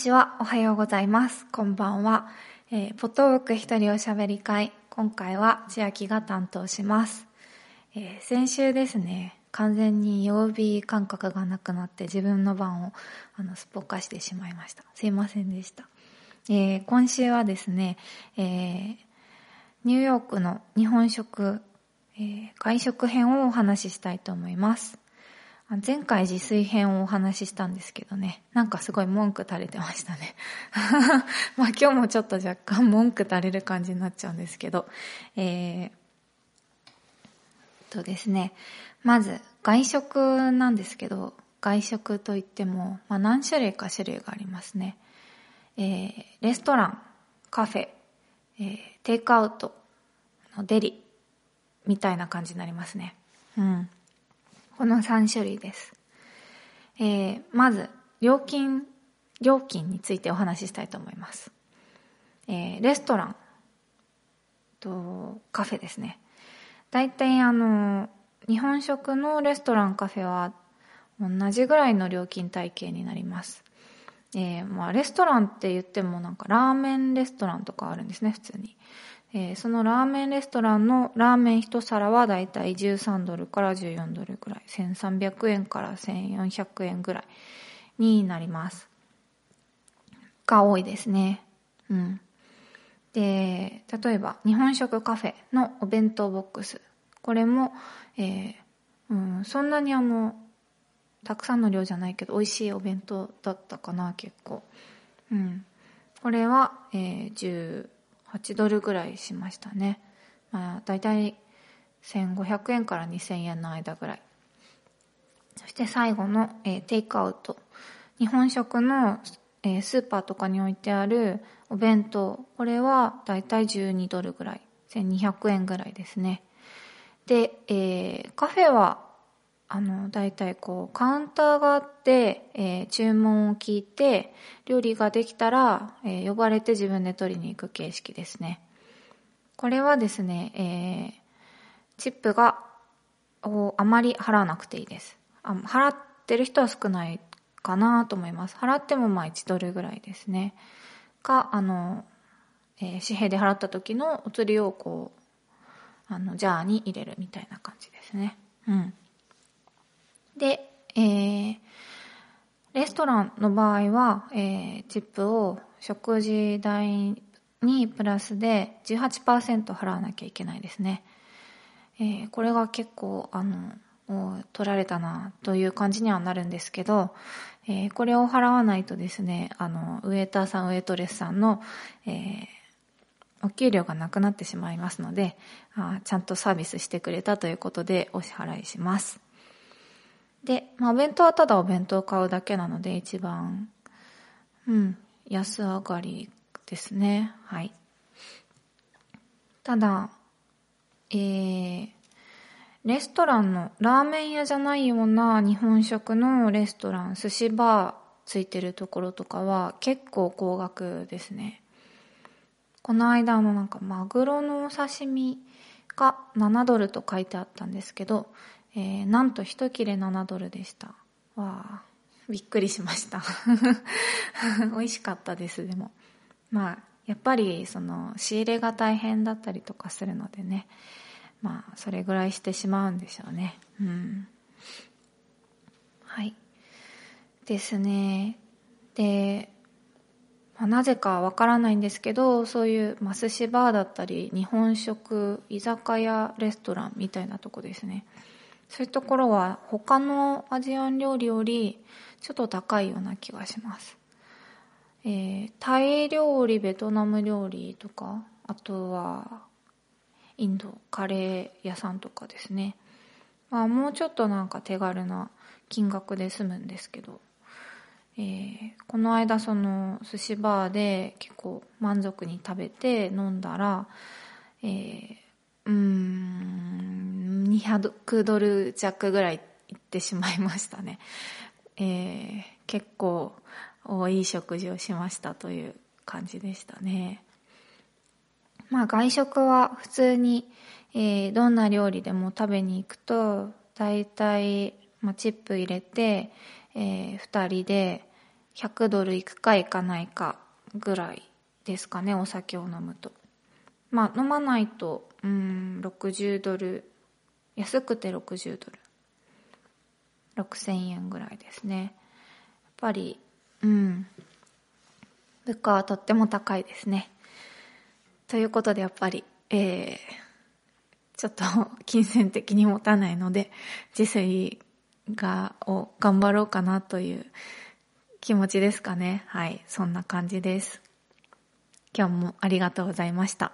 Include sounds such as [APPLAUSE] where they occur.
ちは。おはようございます。こんばんは。えー、ポトーク一人おしゃべり会。今回は千秋が担当します。えー先週ですね、完全に曜日感覚がなくなって自分の番をあのすっぽかしてしまいました。すいませんでした。えー今週はですね、えーニューヨークの日本食、えー外食編をお話ししたいと思います。前回自炊編をお話ししたんですけどね、なんかすごい文句垂れてましたね。[LAUGHS] まあ今日もちょっと若干文句垂れる感じになっちゃうんですけど、えー、とですね、まず外食なんですけど、外食といっても、まあ何種類か種類がありますね。えー、レストラン、カフェ、えー、テイクアウトデリみたいな感じになりますね。うん。この3種類です。えー、まず、料金、料金についてお話ししたいと思います。えー、レストランとカフェですね。大体あの、日本食のレストランカフェは同じぐらいの料金体系になります。えー、まあレストランって言ってもなんかラーメンレストランとかあるんですね、普通に。えーそのラーメンレストランのラーメン一皿はだいたい13ドルから14ドルぐらい、1300円から1400円ぐらいになります。が多いですね。うん。で、例えば日本食カフェのお弁当ボックス。これも、えーうん、そんなにあの、たくさんの量じゃないけど、美味しいお弁当だったかな、結構。うん。これは、えー18ドルぐらいしましたね。まあ、だいたい1500円から2000円の間ぐらい。そして最後の、えーテイクアウト。日本食の、えースーパーとかに置いてあるお弁当。これはだいたい12ドルぐらい。1200円ぐらいですね。で、えーカフェはあの、大体こう、カウンターがあって、えー注文を聞いて、料理ができたら、えー呼ばれて自分で取りに行く形式ですね。これはですね、えーチップが、をあまり払わなくていいです。あ払ってる人は少ないかなと思います。払ってもまあ1ドルぐらいですね。か、あの、えー紙幣で払った時のお釣りをこう、あの、ジャーに入れるみたいな感じですね。うん。で、えーレストランの場合は、えーチップを食事代にプラスで18%払わなきゃいけないですね。えーこれが結構、あの、取られたなという感じにはなるんですけど、えーこれを払わないとですね、あの、ウェイターさん、ウェイトレスさんの、えーお給料がなくなってしまいますので、あちゃんとサービスしてくれたということでお支払いします。で、まあ、お弁当はただお弁当を買うだけなので一番、うん、安上がりですね。はい。ただ、えー、レストランの、ラーメン屋じゃないような日本食のレストラン、寿司バーついてるところとかは結構高額ですね。この間のなんかマグロのお刺身が7ドルと書いてあったんですけど、えーなんと一切れ7ドルでした。わあ、びっくりしました。[LAUGHS] 美味しかったです、でも。まあ、やっぱりその仕入れが大変だったりとかするのでね。まあ、それぐらいしてしまうんでしょうね。うん。はい。ですね。で、まあなぜかわからないんですけど、そういう、まあ、寿司バーだったり、日本食、居酒屋、レストランみたいなとこですね。そういうところは他のアジアン料理よりちょっと高いような気がします。えータイ料理、ベトナム料理とか、あとはインド、カレー屋さんとかですね。まあもうちょっとなんか手軽な金額で済むんですけど、えーこの間その寿司バーで結構満足に食べて飲んだら、えーうーん、200ドル弱ぐらいいってしまいましたね。[LAUGHS] えー結構おいい食事をしましたという感じでしたね。まあ外食は普通に、えーどんな料理でも食べに行くと、だいたい、まあ、チップ入れて、えー二人で、100ドルいくかいかないかぐらいですかね、お酒を飲むと。まあ飲まないと、うん、60ドル、安くて60ドル。6000円ぐらいですね。やっぱり、うん、物価はとっても高いですね。ということでやっぱり、えー、ちょっと [LAUGHS] 金銭的に持たないので、自炊が、を頑張ろうかなという気持ちですかね。はい、そんな感じです。今日もありがとうございました。